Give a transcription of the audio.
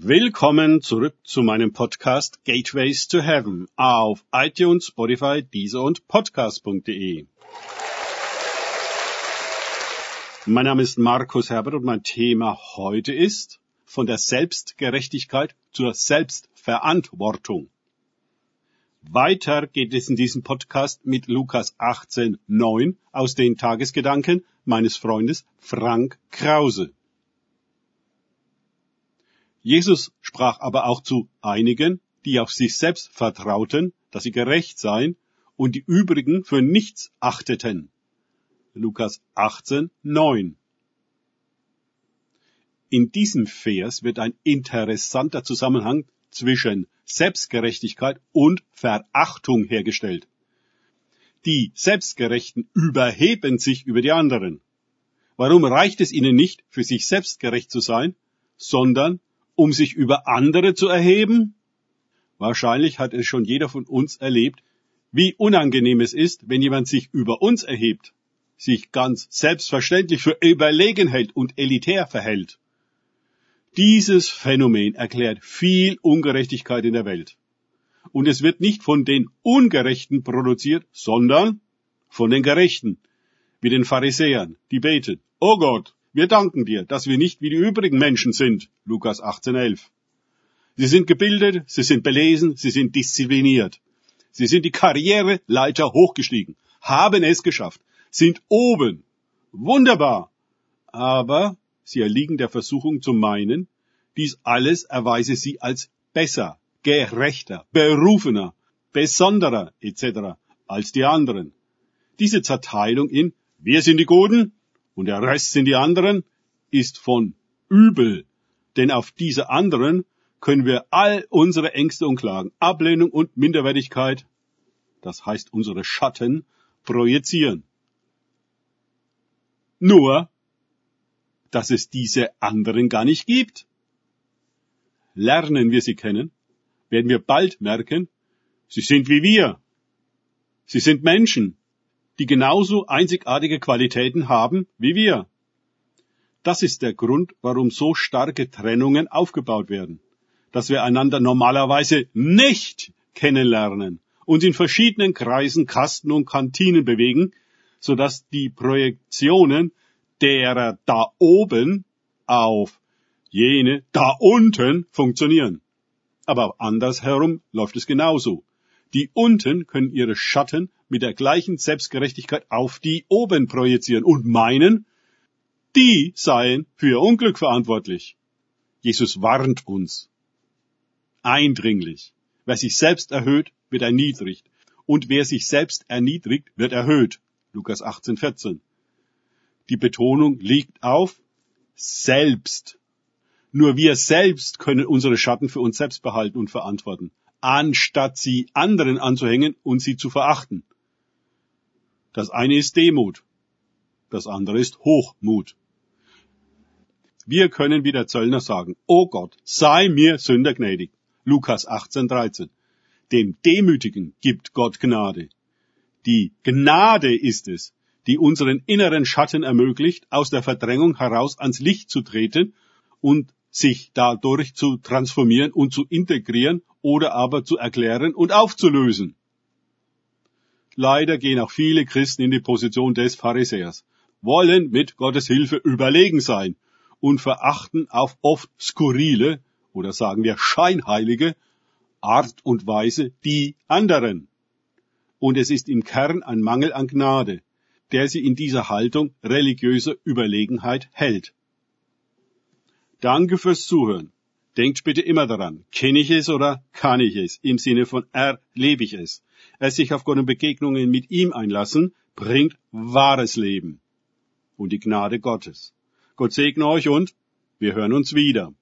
Willkommen zurück zu meinem Podcast Gateways to Heaven auf iTunes, Spotify, Deezer und Podcast.de. Mein Name ist Markus Herbert und mein Thema heute ist von der Selbstgerechtigkeit zur Selbstverantwortung. Weiter geht es in diesem Podcast mit Lukas 18,9 aus den Tagesgedanken meines Freundes Frank Krause. Jesus sprach aber auch zu einigen, die auf sich selbst vertrauten, dass sie gerecht seien und die übrigen für nichts achteten. Lukas 18, 9. In diesem Vers wird ein interessanter Zusammenhang zwischen Selbstgerechtigkeit und Verachtung hergestellt. Die Selbstgerechten überheben sich über die anderen. Warum reicht es ihnen nicht, für sich selbst gerecht zu sein, sondern um sich über andere zu erheben? Wahrscheinlich hat es schon jeder von uns erlebt, wie unangenehm es ist, wenn jemand sich über uns erhebt, sich ganz selbstverständlich für überlegen hält und elitär verhält. Dieses Phänomen erklärt viel Ungerechtigkeit in der Welt. Und es wird nicht von den Ungerechten produziert, sondern von den Gerechten, wie den Pharisäern, die beten, Oh Gott, wir danken dir, dass wir nicht wie die übrigen Menschen sind. Lukas 18,11. Sie sind gebildet, sie sind belesen, sie sind diszipliniert. Sie sind die Karriereleiter hochgestiegen, haben es geschafft, sind oben. Wunderbar. Aber sie erliegen der Versuchung zu meinen, dies alles erweise sie als besser, gerechter, berufener, besonderer etc. als die anderen. Diese Zerteilung in wir sind die Guten und der Rest sind die anderen, ist von übel. Denn auf diese anderen können wir all unsere Ängste und Klagen, Ablehnung und Minderwertigkeit, das heißt unsere Schatten, projizieren. Nur, dass es diese anderen gar nicht gibt. Lernen wir sie kennen, werden wir bald merken, sie sind wie wir. Sie sind Menschen, die genauso einzigartige Qualitäten haben wie wir. Das ist der Grund, warum so starke Trennungen aufgebaut werden. Dass wir einander normalerweise nicht kennenlernen, uns in verschiedenen Kreisen, Kasten und Kantinen bewegen, sodass die Projektionen derer da oben auf jene da unten funktionieren. Aber andersherum läuft es genauso. Die unten können ihre Schatten mit der gleichen Selbstgerechtigkeit auf die oben projizieren und meinen, die seien für ihr Unglück verantwortlich. Jesus warnt uns eindringlich. Wer sich selbst erhöht, wird erniedrigt. Und wer sich selbst erniedrigt, wird erhöht. Lukas 18, 14. Die Betonung liegt auf selbst. Nur wir selbst können unsere Schatten für uns selbst behalten und verantworten, anstatt sie anderen anzuhängen und sie zu verachten. Das eine ist Demut, das andere ist Hochmut. Wir können wie der Zöllner sagen, O Gott, sei mir Sünder gnädig. Lukas 18, 13. Dem Demütigen gibt Gott Gnade. Die Gnade ist es, die unseren inneren Schatten ermöglicht, aus der Verdrängung heraus ans Licht zu treten und sich dadurch zu transformieren und zu integrieren oder aber zu erklären und aufzulösen. Leider gehen auch viele Christen in die Position des Pharisäers, wollen mit Gottes Hilfe überlegen sein und verachten auf oft skurrile oder sagen wir scheinheilige Art und Weise die anderen. Und es ist im Kern ein Mangel an Gnade, der sie in dieser Haltung religiöser Überlegenheit hält. Danke fürs Zuhören. Denkt bitte immer daran, kenne ich es oder kann ich es, im Sinne von erlebe ich es. Es sich auf Gott und Begegnungen mit ihm einlassen, bringt wahres Leben und die Gnade Gottes. Gott segne euch und wir hören uns wieder.